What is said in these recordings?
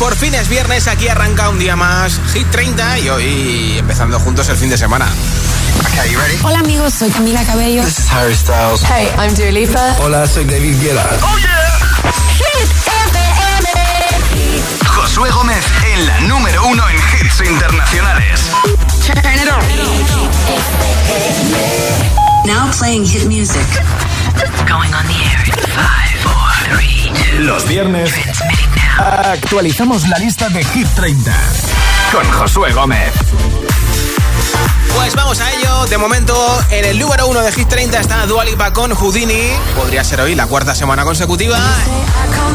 Por fin es viernes, aquí arranca un día más Hit 30 y hoy empezando juntos el fin de semana. Okay, you ready? Hola amigos, soy Camila Cabello. This is Harry Styles. Hey, I'm Dua Lipa. Hola, soy David Guetta. Oh yeah. Hit FM. Josué Gómez en la número uno en hits internacionales. Turn it on. Now playing hit music. Going on the air in five, four, three, two. Los viernes Transmitting. Actualizamos la lista de Hit 30 con Josué Gómez. Pues vamos a ello. De momento, en el número uno de Hit 30 está Dua Lipa con Houdini. Podría ser hoy la cuarta semana consecutiva.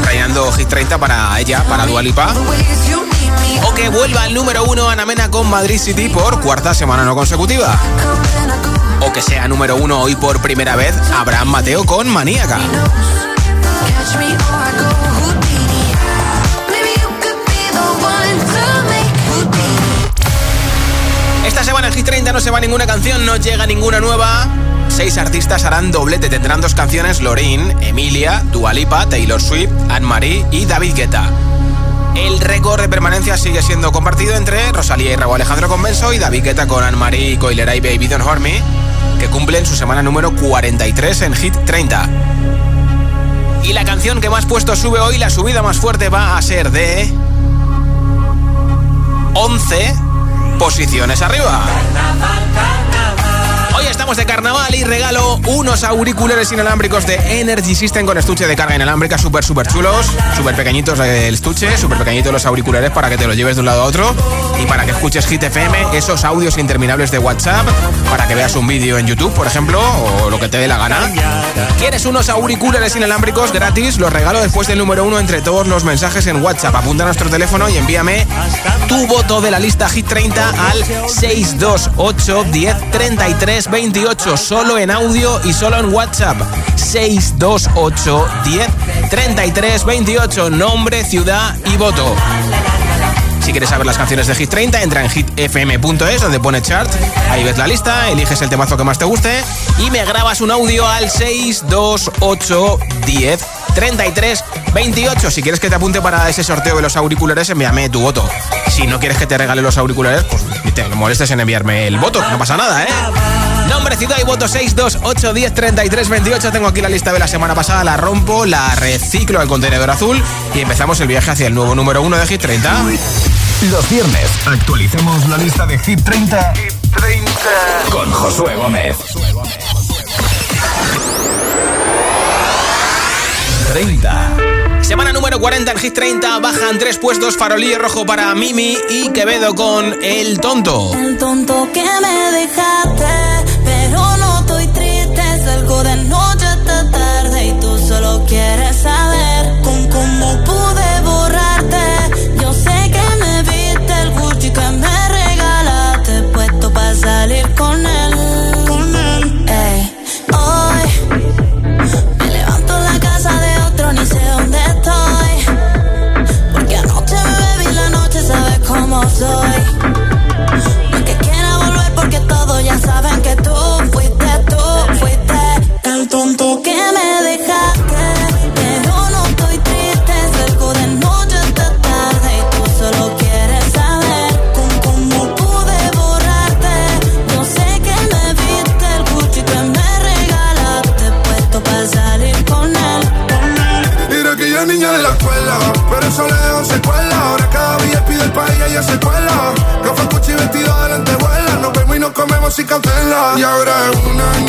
Reinando Hit 30 para ella, para Dua Lipa. O que vuelva al número uno Ana Mena con Madrid City por cuarta semana no consecutiva. O que sea número uno hoy por primera vez Abraham Mateo con Maníaca. Esta semana en Hit 30 no se va ninguna canción, no llega ninguna nueva. Seis artistas harán doblete, tendrán dos canciones, Lorin, Emilia, Dualipa, Taylor Swift, Anne-Marie y David Guetta. El récord de permanencia sigue siendo compartido entre Rosalía y Raúl Alejandro Convenso y David Guetta con Anne-Marie Coilera y Baby Don't Hurt que cumplen su semana número 43 en Hit 30. Y la canción que más puesto sube hoy, la subida más fuerte va a ser de... 11 posiciones arriba. Hoy estamos de carnaval y regalo unos auriculares inalámbricos de Energy System con estuche de carga inalámbrica súper, súper chulos, súper pequeñitos el estuche, súper pequeñitos los auriculares para que te los lleves de un lado a otro y para que escuches Hit FM, esos audios interminables de WhatsApp, para que veas un vídeo en YouTube, por ejemplo, o lo que te dé la gana. ¿Quieres unos auriculares inalámbricos gratis? Los regalo después del número uno entre todos los mensajes en WhatsApp. Apunta a nuestro teléfono y envíame tu voto de la lista Hit 30 al 628 10 33 28. Solo en audio y solo en WhatsApp. 628 10 33 28. Nombre, ciudad y voto. Si quieres saber las canciones de Hit 30, entra en hitfm.es donde pone chart. Ahí ves la lista, eliges el temazo que más te guste y me grabas un audio al 628 10 33 28. Si quieres que te apunte para ese sorteo de los auriculares, envíame tu voto. Si no quieres que te regale los auriculares, pues te molestes en enviarme el voto, no pasa nada, ¿eh? Nombre, ciudad y voto 628 10 33 28. Tengo aquí la lista de la semana pasada, la rompo, la reciclo al contenedor azul y empezamos el viaje hacia el nuevo número 1 de Hit 30. Los viernes actualicemos la lista de Hit 30, con Josué Gómez. 30. Semana número 40 en Hit 30, bajan tres puestos, farolillo rojo para Mimi y Quevedo con El Tonto. El tonto que me dejaste, pero no estoy triste. Salgo de noche hasta tarde y tú solo quieres saber con cómo pude Y ahora es una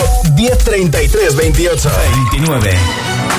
1033 28 29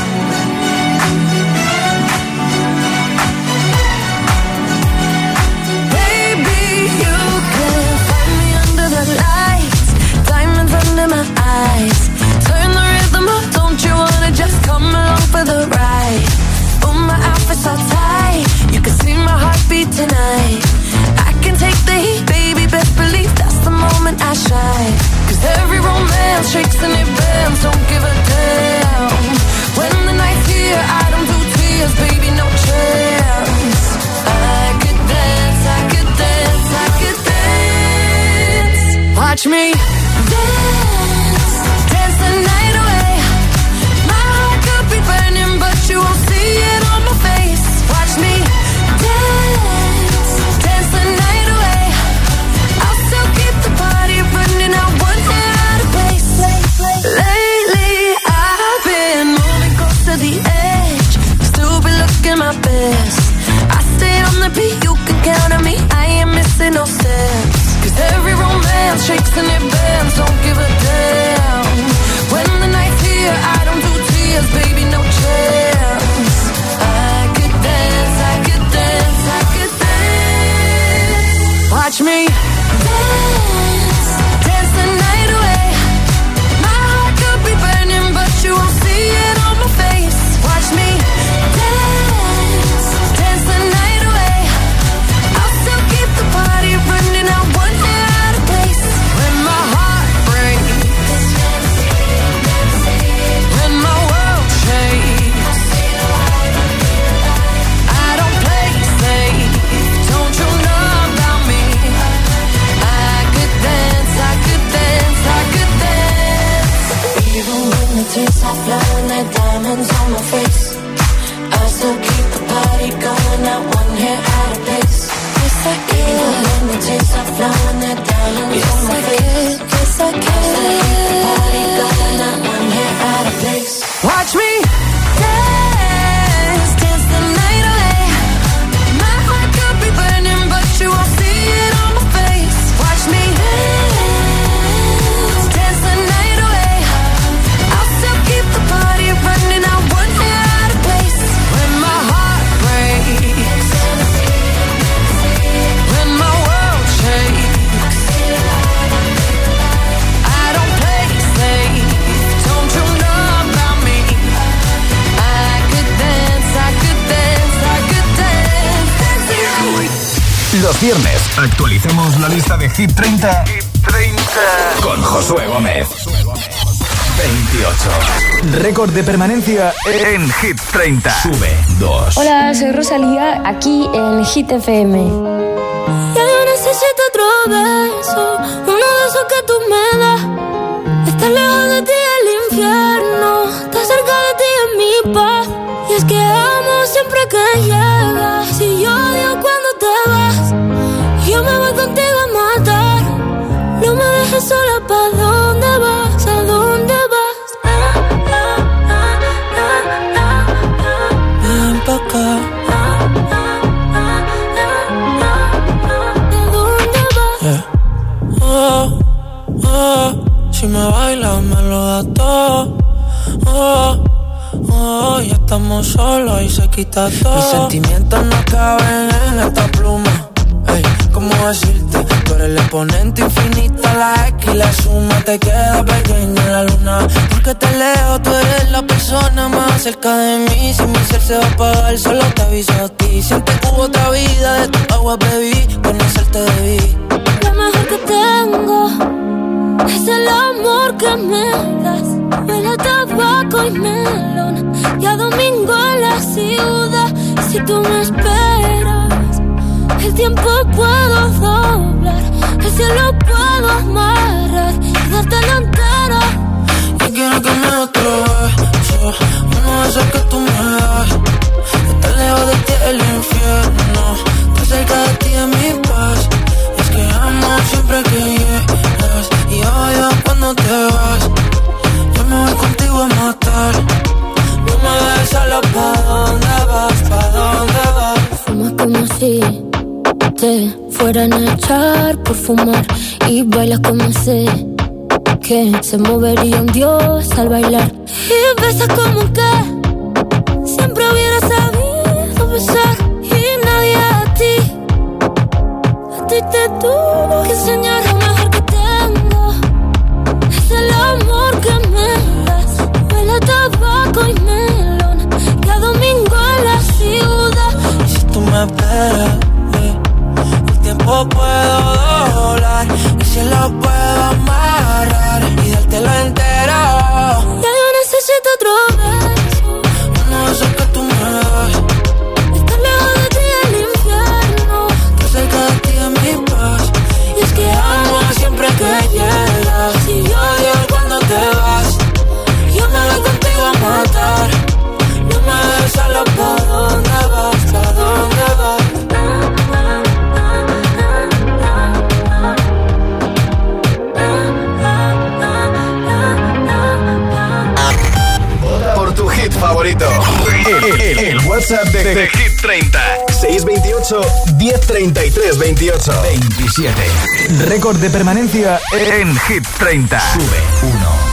Hit 30. Hit 30. Con Josué Gómez. 28. Récord de permanencia en Hit 30. Sube 2. Hola, soy Rosalía, aquí en Hit FM. Yo necesito otro dejas sola, ¿pa' dónde vas? ¿A dónde vas? Ah, ah, ah, Ven pa' acá. ¿A dónde vas? Si me bailas me lo das todo. Oh, oh, ya estamos solos y se quita todo. Mis sentimientos no caben en esta pluma. Ey, ¿cómo decirte? el exponente infinito, la X la suma te queda pequeña la luna. Porque te leo, tú eres la persona más cerca de mí. Si mi ser se va a apagar, solo te aviso a ti. Siente que hubo otra vida, de tu agua bebí, conocerte debí. Lo mejor que tengo es el amor que me das. Huele tabaco y melón, ya domingo en la ciudad. Si tú me esperas, el tiempo puedo doblar que si lo puedo amarrar y darte la entera. Yo quiero que me atraviesa uno de esos que tú me das. Estar lejos de ti el infierno, estar cerca de ti es mi paz. Es que amo siempre que llegas y odio cuando te vas. Yo me voy contigo a matar. No me dejes solo pa' dónde vas, pa' dónde vas. Fumas como si te fueran a echar por fumar y bailas como sé que se movería un dios al bailar. Y besas como que siempre hubiera sabido besar. Y nadie a ti a ti te tuvo que enseñar lo mejor que tengo. Es el amor que me das huele a tabaco y me 628 1033 28 27. Récord de permanencia en Hit 30. Sube 1.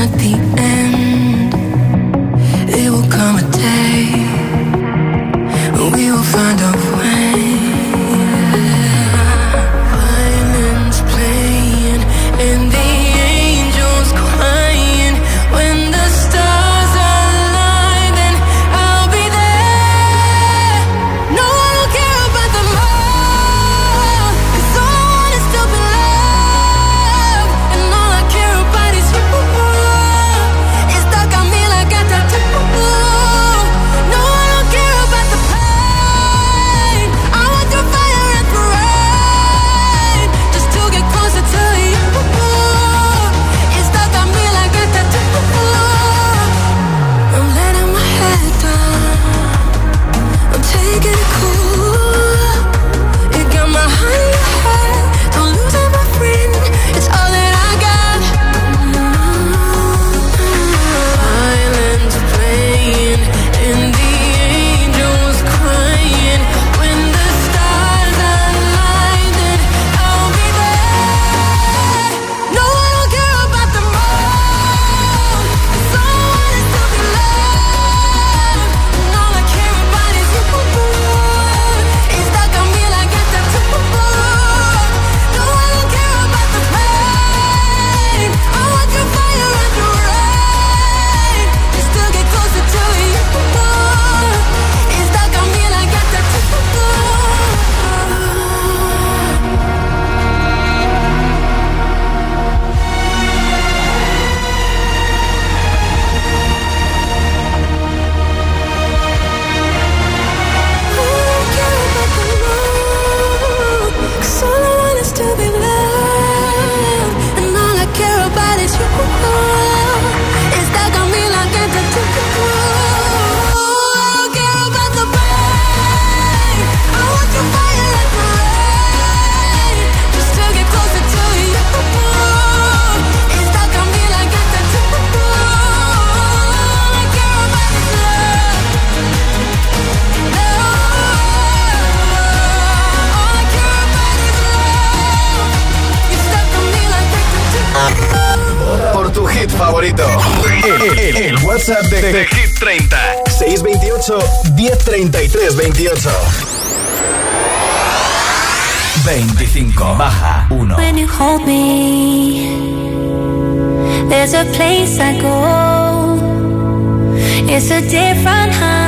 not the end. De, Hit 30 628 1033 28 25 baja 1 When you hold me There's a place I go. It's a different high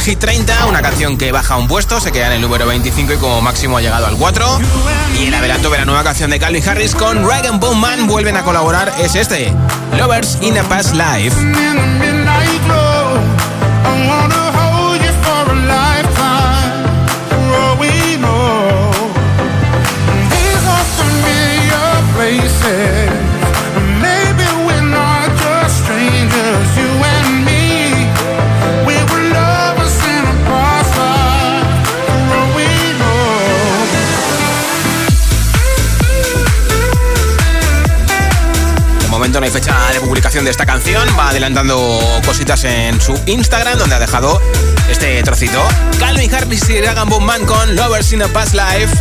en Hit 30. Una canción que baja un puesto, se queda en el número 25 y como máximo ha llegado al 4. Y el adelanto de la nueva canción de Calvin Harris con Rag Bone Man vuelven a colaborar es este: Lovers in a Past Life. De esta canción, va adelantando cositas en su Instagram donde ha dejado este trocito. Calvin Harris y Rag Bone Man con Lovers in a Past Life.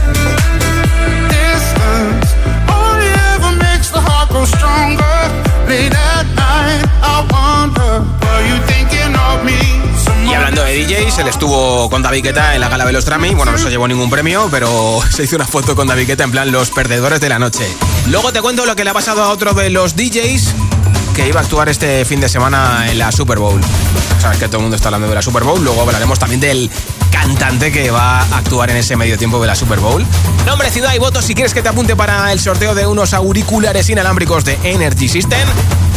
Y hablando de DJs, él estuvo con David Guetta en la gala de los Grammy. Bueno, no se llevó ningún premio, pero se hizo una foto con David Guetta en plan los perdedores de la noche. Luego te cuento lo que le ha pasado a otro de los DJs que iba a actuar este fin de semana en la Super Bowl. Sabes que todo el mundo está hablando de la Super Bowl. Luego hablaremos también del cantante que va a actuar en ese medio tiempo de la Super Bowl. Nombre, ciudad y votos si quieres que te apunte para el sorteo de unos auriculares inalámbricos de Energy System.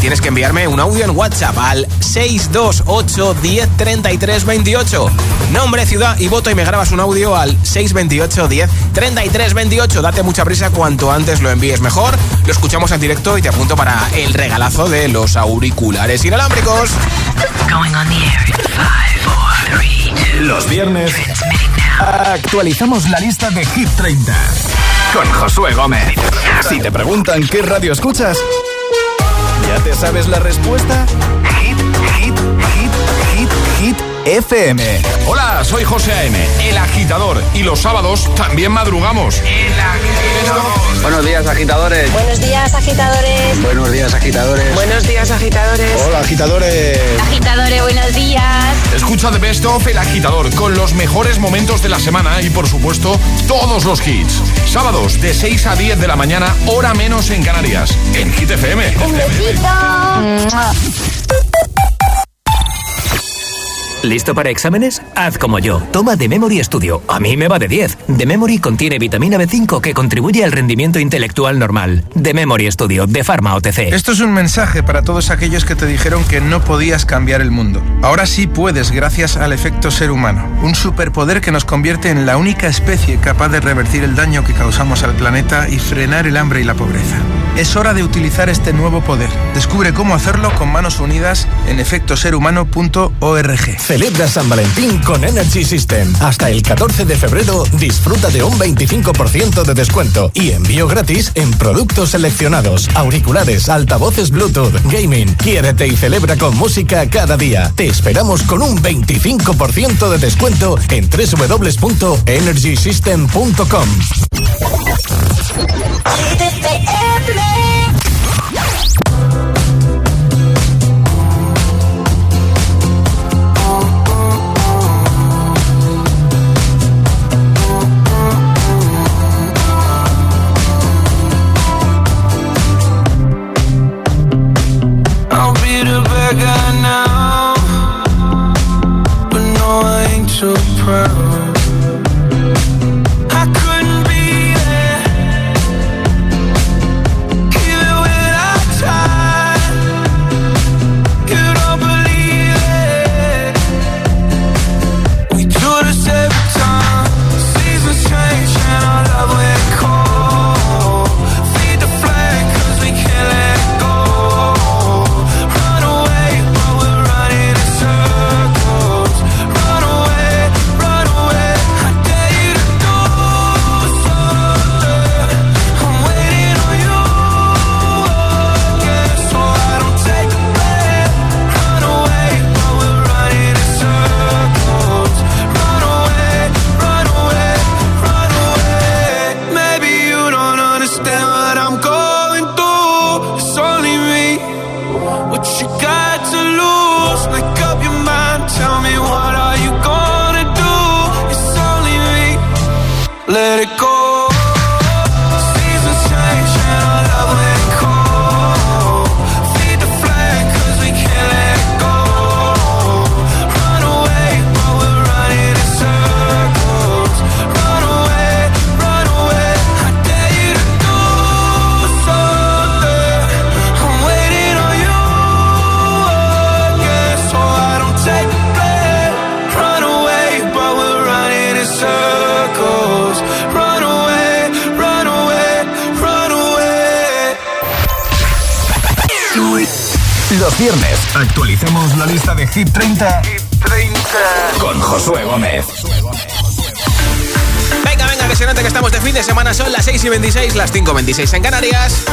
Tienes que enviarme un audio en WhatsApp al 628 10 33 28. Nombre, ciudad y voto y me grabas un audio al 628 10 33 28. Date mucha prisa, cuanto antes lo envíes mejor. Lo escuchamos en directo y te apunto para el regalazo de los auriculares inalámbricos. Going on the air in five, four, three, two. Los viernes. Actualizamos la lista de Hit 30 con Josué Gómez. Si te preguntan qué radio escuchas, ¿ya te sabes la respuesta? Hit, hit, hit, hit, hit FM. Hola, soy José A.M., el agitador. Y los sábados también madrugamos. El agitador. Buenos días, agitadores. Buenos días, agitadores. Buenos días, agitadores. Buenos días, agitadores. Hola, agitadores. Agitadores, buenos días. Escucha The Best of El Agitador con los mejores momentos de la semana y, por supuesto, todos los hits. Sábados de 6 a 10 de la mañana, hora menos en Canarias. En Hit FM. Un besito. ¿Listo para exámenes? Haz como yo. Toma The Memory Studio. A mí me va de 10. The Memory contiene vitamina B5 que contribuye al rendimiento intelectual normal. The Memory Studio, de Pharma OTC. Esto es un mensaje para todos aquellos que te dijeron que no podías cambiar el mundo. Ahora sí puedes gracias al efecto ser humano. Un superpoder que nos convierte en la única especie capaz de revertir el daño que causamos al planeta y frenar el hambre y la pobreza. Es hora de utilizar este nuevo poder. Descubre cómo hacerlo con manos unidas en efectoserhumano.org. Celebra San Valentín con Energy System. Hasta el 14 de febrero disfruta de un 25% de descuento y envío gratis en productos seleccionados, auriculares, altavoces Bluetooth, gaming. Quiérete y celebra con música cada día. Te esperamos con un 25% de descuento en www.energysystem.com. so proud. 26 en Canarias.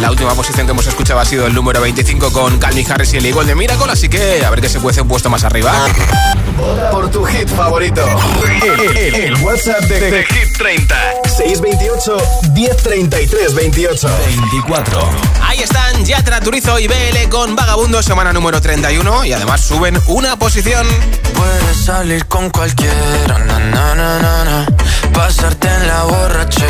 La última posición que hemos escuchado ha sido el número 25 con Calvin Harris y el Eagle de Miracle, así que a ver qué se cuece un puesto más arriba. Por tu hit favorito. El, el- el WhatsApp de, de Hit 30. 628 1033 28. 24. Ahí están Yatra Turizo y BL con Vagabundo, semana número 31 y además suben una posición. Puedes salir con cualquiera, na, na, na, na, na. pasarte en la borrachera,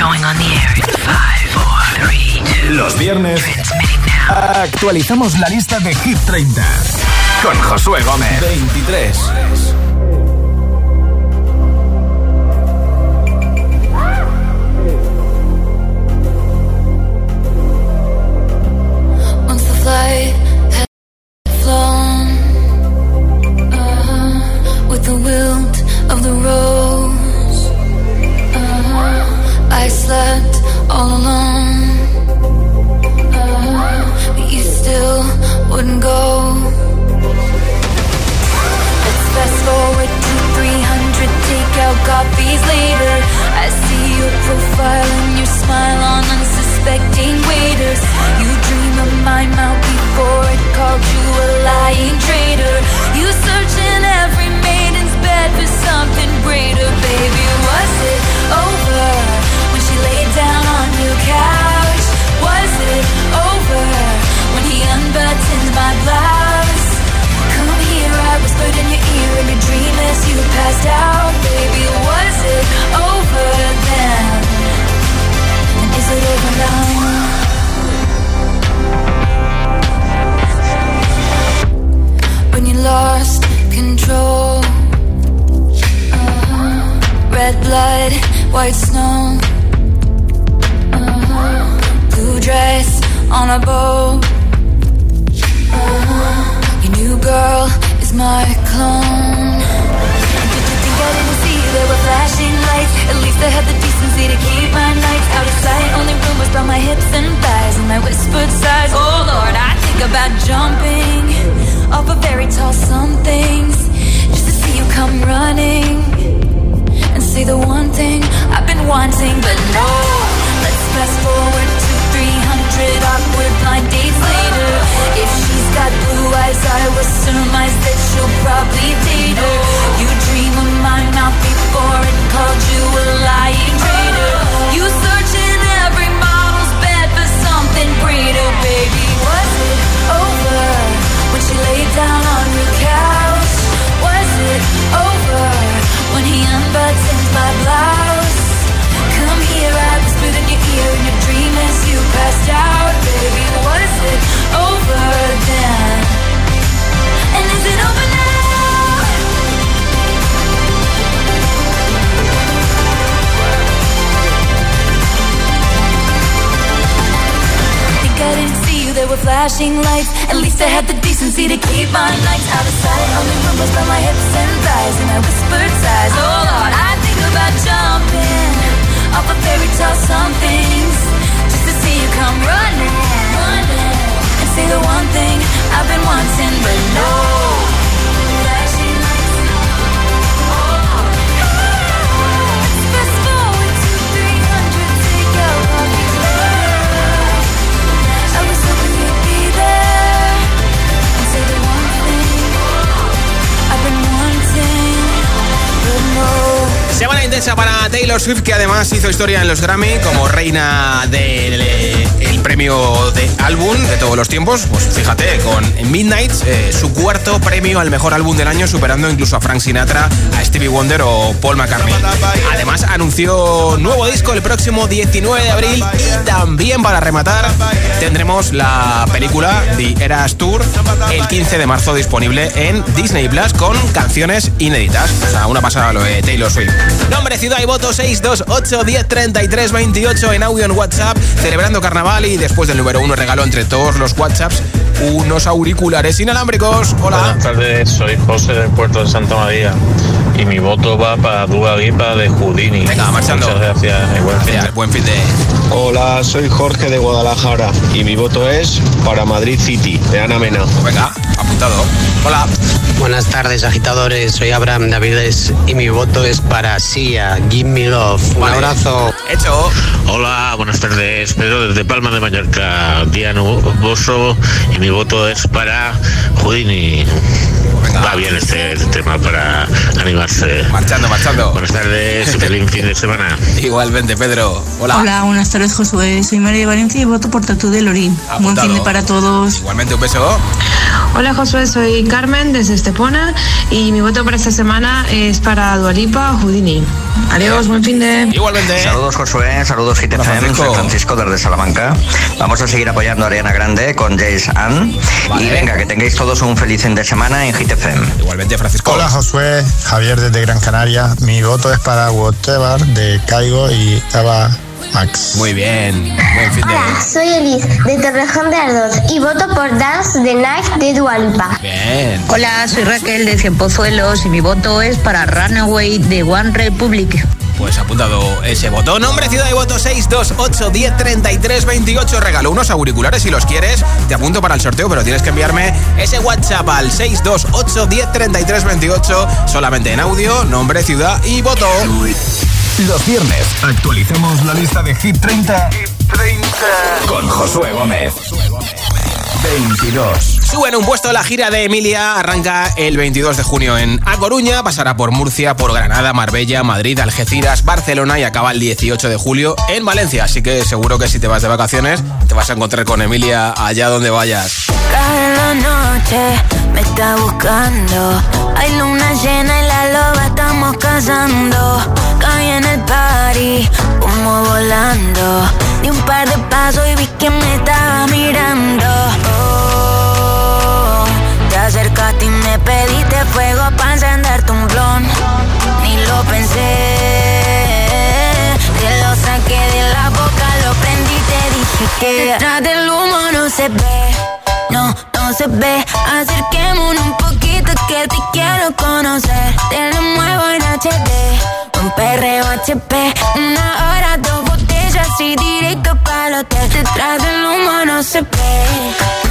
Going on the air in five, four, three, two, Los viernes actualizamos la lista de Hit 30 con Josué Gómez. 23. Once the flight slept all alone. Uh, but you still wouldn't go. Let's fast forward to 300 takeout copies later. I see your profile and your smile on unsuspecting waiters. You dream of my mouth white snow, uh-huh. blue dress on a boat. Uh-huh. Your new girl is my clone. Did you think I didn't see there were flashing lights? At least I had the decency to keep my nights out of sight. Only rumors about my hips and thighs and my whispered sighs. Oh Lord, I think about jumping off a very tall somethings just to see you come running say the one thing I've been wanting, but no. Let's fast forward to 300 awkward blind dates later. If she's got blue eyes, I will surmise that she'll probably date her. You dream of my mouth before it called you a lying traitor. You search in every model's bed for something greater, baby. Was it over when she laid down on your couch? Was it over when he unbuttoned my blouse? Come here, I whispered in your ear in your dream as you passed out, baby. Was it over then? And is it over now? I didn't see you, there were flashing lights. At least I had the decency to keep my nights out of sight. Only rumors about my hips and thighs, and I whispered sighs. Oh Lord, I about jumping off a fairy tale somethings just to see you come running, running and say the one thing I've been wanting, but no. to 300, take out all. I was hoping you'd be there and say the one thing I've been wanting, but no. Semana intensa para Taylor Swift, que además hizo historia en los Grammy como reina del el de álbum de todos los tiempos. Pues fíjate, con Midnight, eh, su cuarto premio al mejor álbum del año, superando incluso a Frank Sinatra, a Stevie Wonder o Paul McCartney. Además, anunció nuevo disco el próximo 19 de abril y también para rematar tendremos la película The Eras Tour el 15 de marzo disponible en Disney Plus con canciones inéditas. Una pasada lo de Taylor Swift. Nombre, ciudad y voto 628 10 33 28 en audio en WhatsApp, celebrando carnaval y después del número uno regalo entre todos los WhatsApps unos auriculares inalámbricos. Hola. Buenas tardes, soy José del puerto de Santa María y mi voto va para Dua Lipa de Houdini. Venga, marchando. Muchas gracias y buen fin. Gracias, buen fin de... Hola, soy Jorge de Guadalajara y mi voto es para Madrid City, de Ana Mena. Venga, apuntado. Hola. Buenas tardes, agitadores. Soy Abraham Davides y mi voto es para Sia. Give me love. Un Vale. abrazo. Hecho. Hola, buenas tardes. Pedro desde Palma de Mallorca, día nuboso y mi voto es para Houdini. Va bien este tema para animarse. Marchando, marchando. Buenas tardes, feliz fin de semana. Igualmente, Pedro. Hola. Hola, buenas tardes, Josué. Soy María de Valencia y voto por Tatu de Lorín. Buen fin de para todos. Igualmente, un beso. Hola Josué, soy Carmen desde Estepona y mi voto para esta semana es para Dualipa Houdini. Adiós, buen fin de... Igualmente. Saludos Josué, saludos GTFM, Francisco. soy Francisco desde Salamanca. Vamos a seguir apoyando a Ariana Grande con Jace Ann. Vale. Y venga, que tengáis todos un feliz fin de semana en Igualmente, Francisco. Hola Josué, Javier desde Gran Canaria. Mi voto es para Whatever de Caigo y Eva Max. Muy bien. Buen fin de... Hola, soy Elis de Torrejón de Ardoz y voto por Dance the Night de Dualipa. Bien. Hola, soy Raquel de Cienpozuelos y mi voto es para Runaway de One Republic. Pues apuntado ese voto. Nombre, ciudad y voto 628 10 33 28. Regalo unos auriculares si los quieres. Te apunto para el sorteo, pero tienes que enviarme ese WhatsApp al 628 10 33 28. Solamente en audio, nombre, ciudad y voto. Los viernes actualicemos la lista de Hit 30, con Josué Gómez. 22. Suben un puesto la gira de Emilia. Arranca el 22 de junio en A Coruña. Pasará por Murcia, por Granada, Marbella, Madrid, Algeciras, Barcelona y acaba el 18 de julio en Valencia. Así que seguro que si te vas de vacaciones te vas a encontrar con Emilia allá donde vayas. Cae la noche, me está buscando. Hay luna llena y la loba estamos cazando. Caí en el party, como volando. Di un par de pasos y vi que me estaba mirando. Oh, te acercaste y me pediste fuego para encenderte un blon. Ni lo pensé, te lo saqué de la boca, lo prendí y te dije que detrás del humo no se ve. No, no se ve. Acerquémonos un poquito que te quiero conocer. Te lo muevo en HD. Un perreo HP. Una hora, dos botellas y directo para el hotel. Detrás del humo no se ve.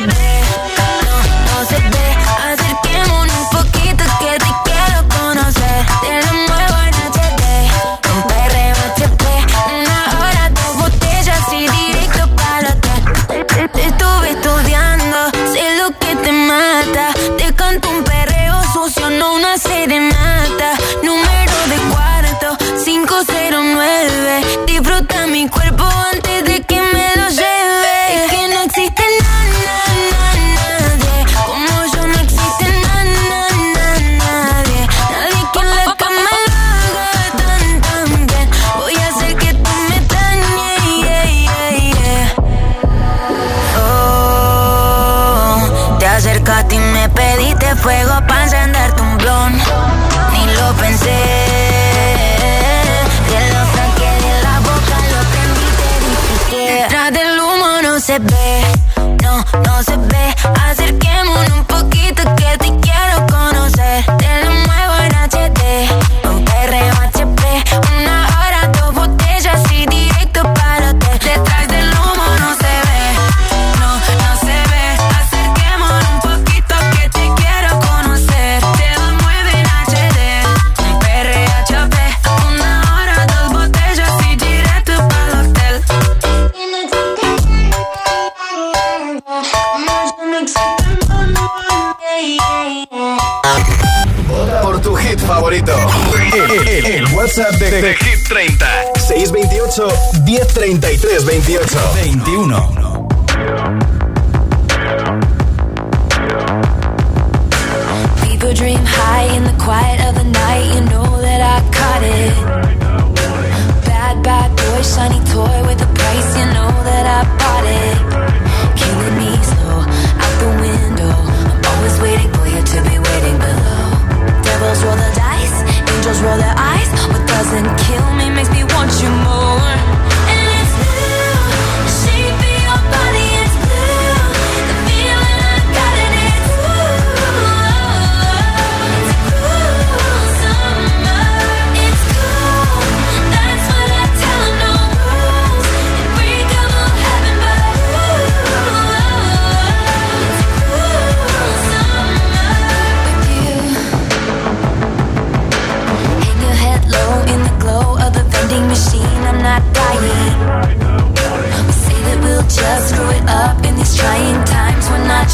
Se. fuego para encenderte un blon. Ni lo pensé. Te lo saqué de la boca, lo prendí te dije que. Detrás del humo no se ve, no, no se ve. Acerquémonos WhatsApp de, de, de Hit 30 628 1033 28 21 People dream high in the quiet of the night.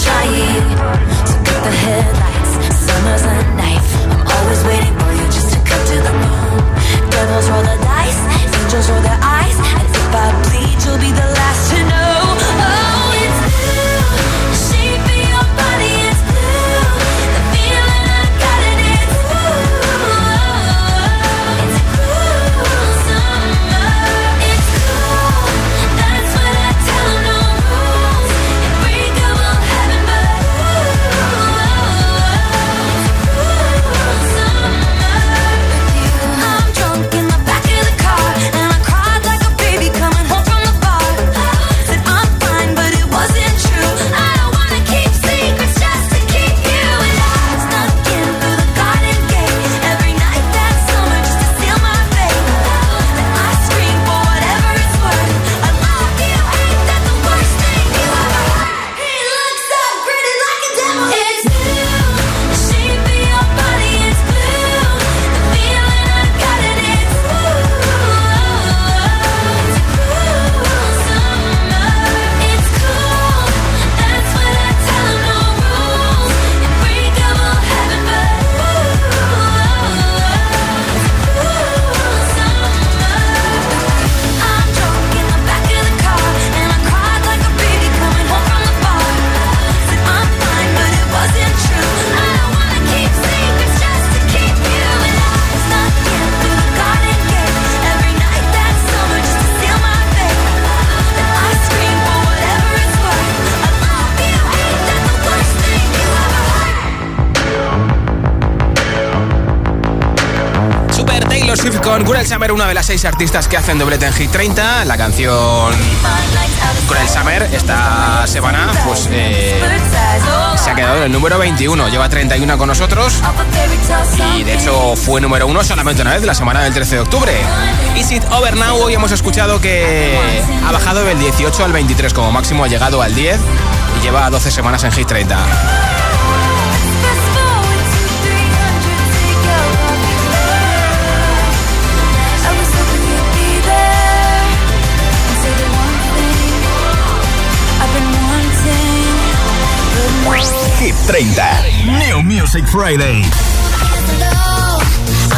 trying Summer, una de las seis artistas que hacen doblete en Hit 30. La canción con el Summer esta semana pues eh, se ha quedado en el número 21. Lleva 31 con nosotros y de hecho fue número uno solamente una vez la semana del 13 de octubre. Is It Over Now? Hoy hemos escuchado que ha bajado del 18 al 23 como máximo, ha llegado al 10 y lleva 12 semanas en Hit 30. Hit 30. New Music Friday.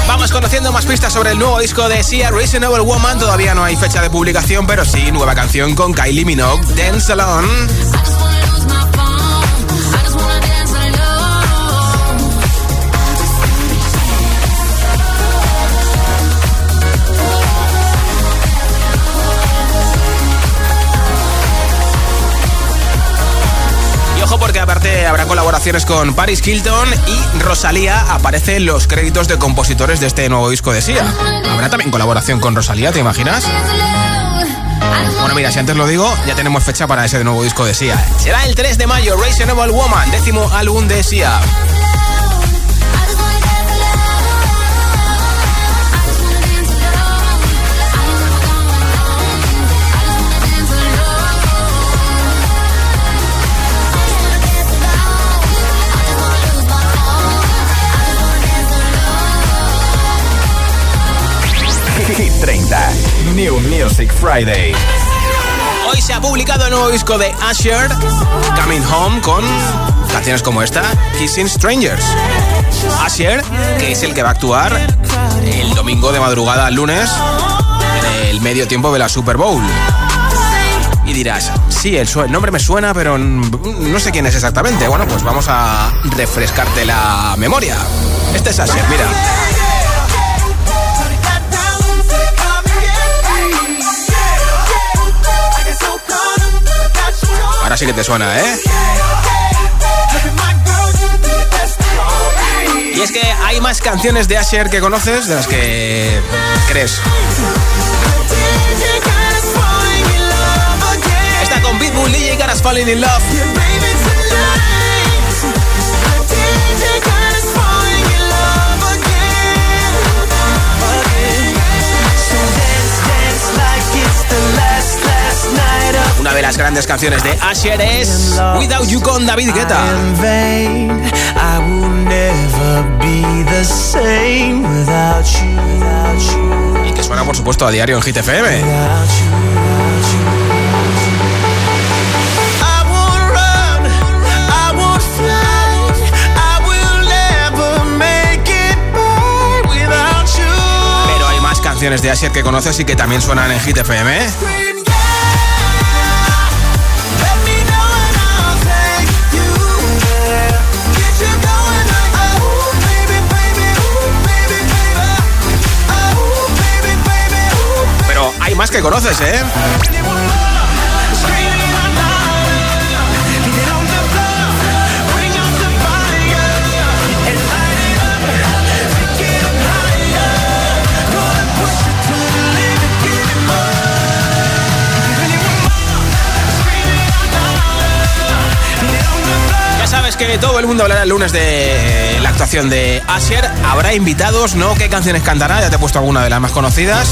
Vamos conociendo más pistas sobre el nuevo disco de Sia, Reasonable Woman. Todavía no hay fecha de publicación, pero sí, nueva canción con Kylie Minogue, Dance Alone. aparte habrá colaboraciones con Paris Hilton y Rosalía aparece en los créditos de compositores de este nuevo disco de Sia. Habrá también colaboración con Rosalía, ¿te imaginas? Bueno, mira, si antes lo digo, ya tenemos fecha para ese nuevo disco de Sia. Será el 3 de mayo, Raise a Noble Woman, décimo álbum de Sia. 30. New Music Friday. Hoy se ha publicado el nuevo disco de Asher, Coming Home, con canciones como esta, Kissing Strangers. Asher, que es el que va a actuar el domingo de madrugada al lunes en el medio tiempo de la Super Bowl. Y dirás, sí, el, el, nombre me suena, pero no sé quién es exactamente. Bueno, pues vamos a refrescarte la memoria. Este es Asher, mira. Ahora sí que te suena, ¿eh? Y es que hay más canciones de Asher que conoces de las que crees. Está con Pitbull y Garas Falling in Love. Una de las grandes canciones de Asher es Without You con David Guetta. Y que suena por supuesto a diario en Hit FM. Pero hay más canciones de Asher que conoces y que también suenan en Hit Más que conoces, ¿eh? Ya sabes que todo el mundo hablará el lunes de actuación de Asher. Habrá invitados, ¿no? ¿Qué canciones cantará? Ya te he puesto alguna de las más conocidas.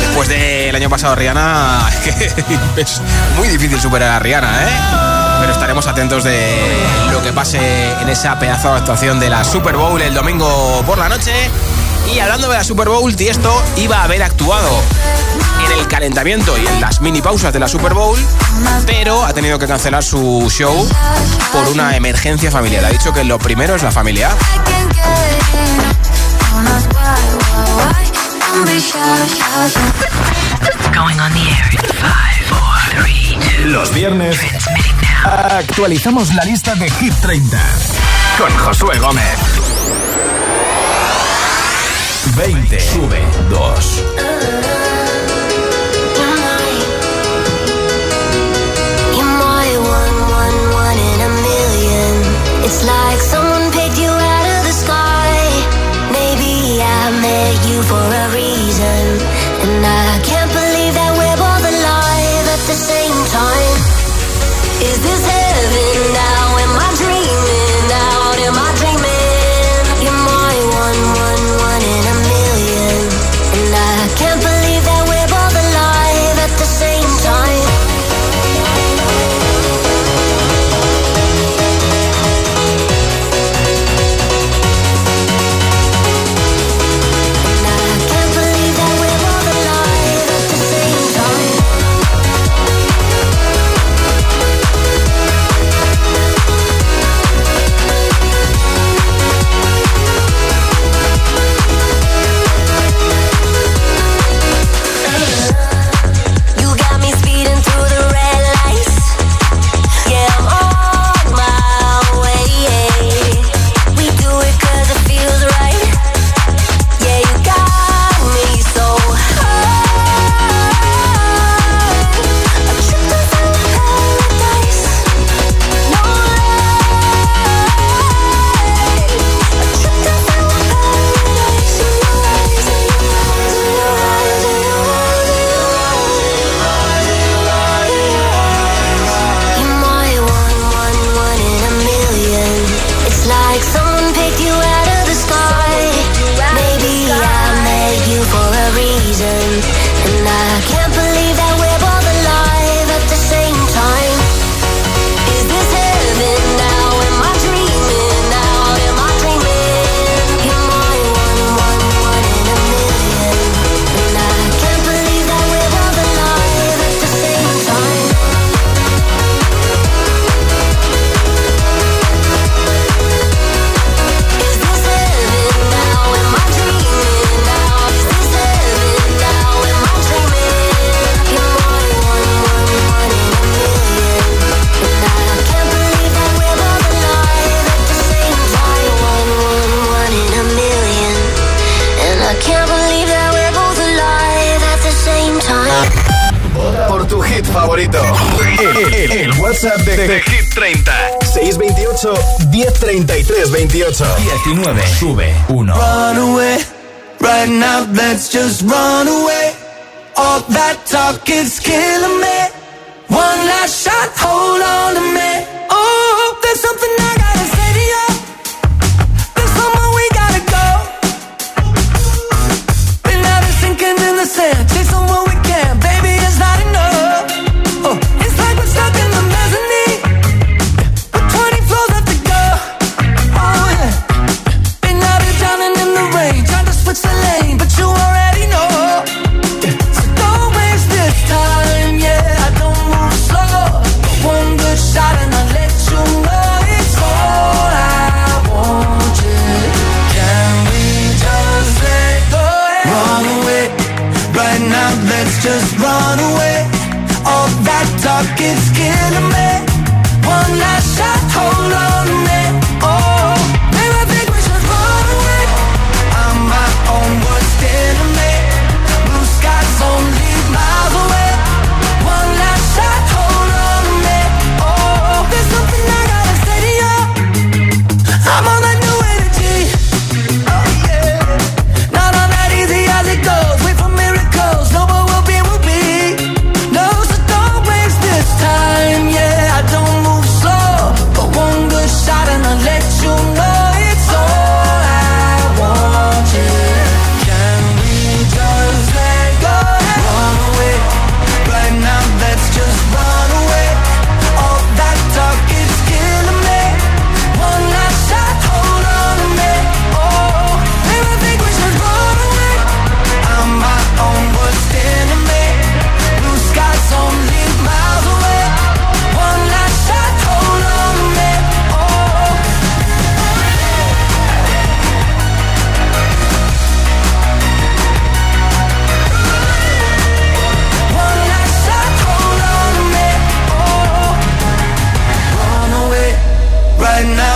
Después del año pasado Rihanna, es muy difícil superar a Rihanna, ¿eh? Pero estaremos atentos de lo que pase en esa pedazo de actuación de la Super Bowl el domingo por la noche. Y hablando de la Super Bowl, Tiesto iba a haber actuado en el calentamiento y en las mini pausas de la Super Bowl, pero ha tenido que cancelar su show por una emergencia familiar. Ha dicho que lo primero es la familia. Los viernes actualizamos la lista de Hit 30 con Josué Gómez. 20 sube 2. It's like someone picked you out of the sky. Maybe I met you for a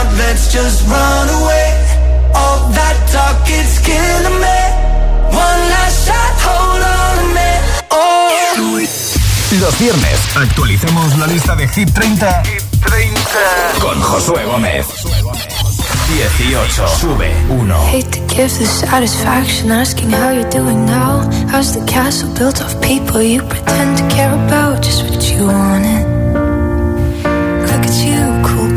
now, let's just run away. All that talk, it's killing me. One last shot, hold on a minute. Oh. Los viernes actualizamos la lista de Hit 30, Hit 30. con Josué Gómez. 18. Sube 1. Hate to give the satisfaction asking how you're doing now. How's the castle built of people you pretend to care about? Just what you wanted.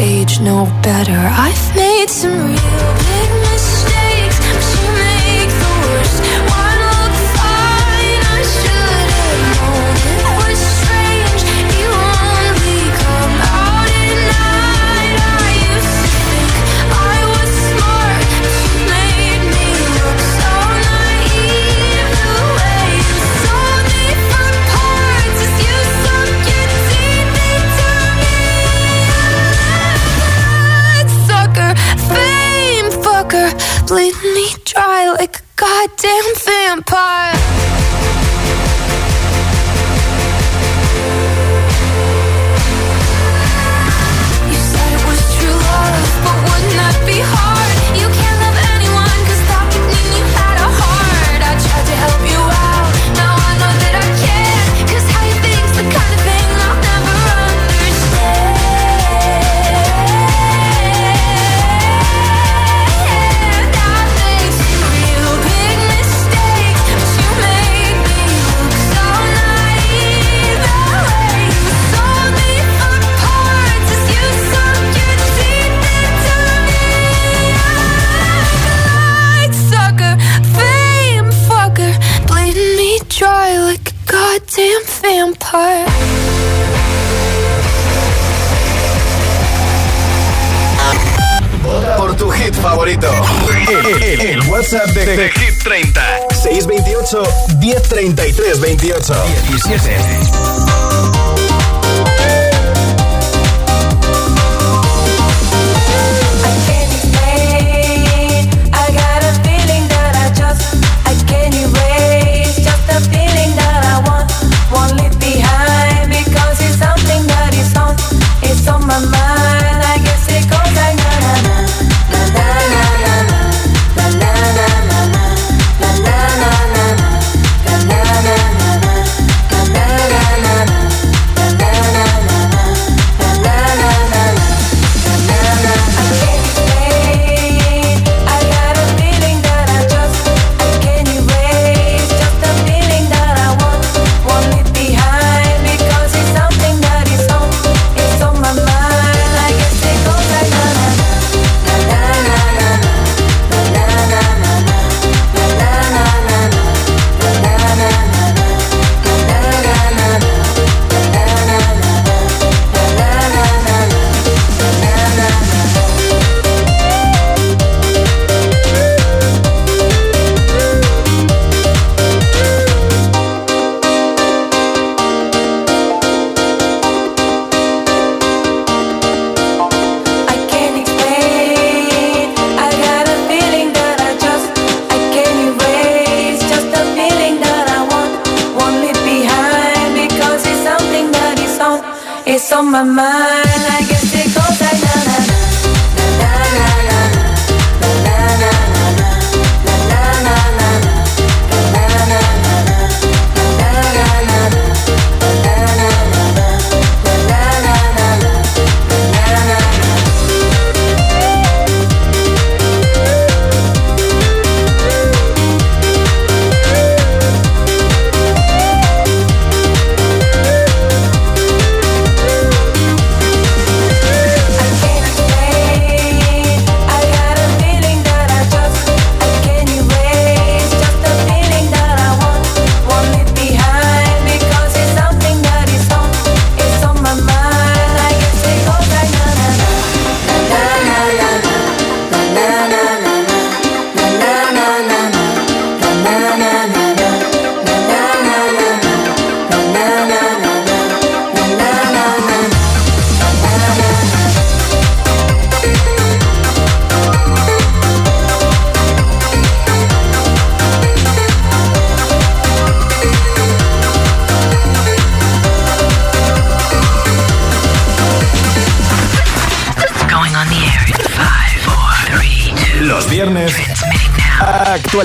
age no better. I've made some real big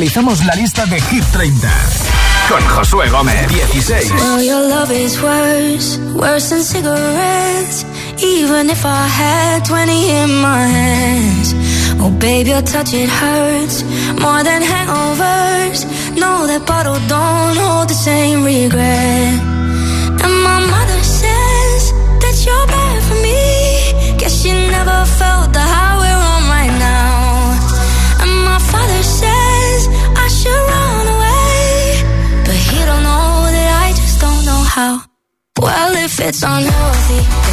actualizamos la lista de Hit 30 con Josué Gómez 16. Well, your love is worse, worse than cigarettes. Even if I had 20 in my hands. Oh, baby, your touch it hurts more than hangovers. No, that bottle don't hold the same regret. And my mother how. Well, if it's unhealthy,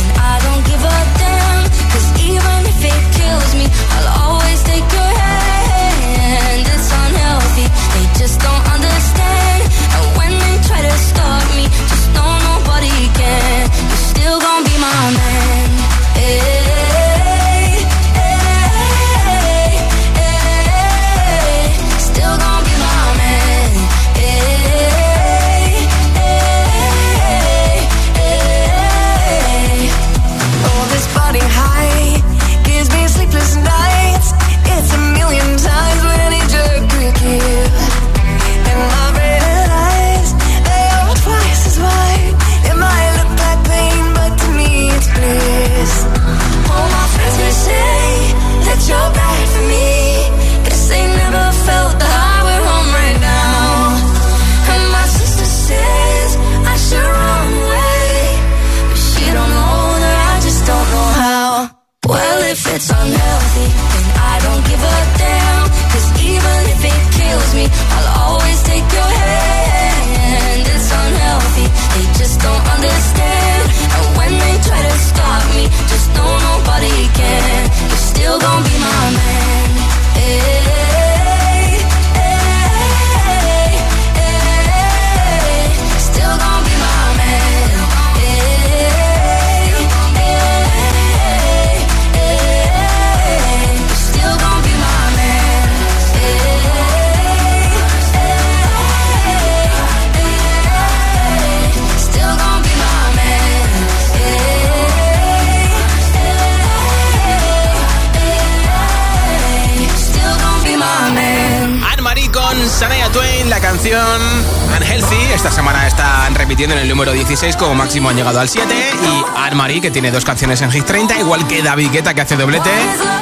como máximo han llegado al 7 y Anne-Marie que tiene dos canciones en Hit 30, igual que David Guetta que hace doblete.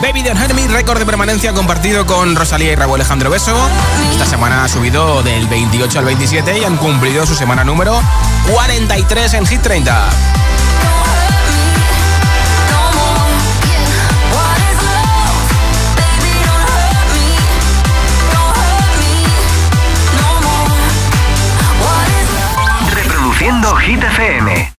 Baby Don't Hurt récord de permanencia compartido con Rosalía y Raúl Alejandro Beso. Esta semana ha subido del 28 al 27 y han cumplido su semana número 43 en Hit 30. Reproduciendo Hit.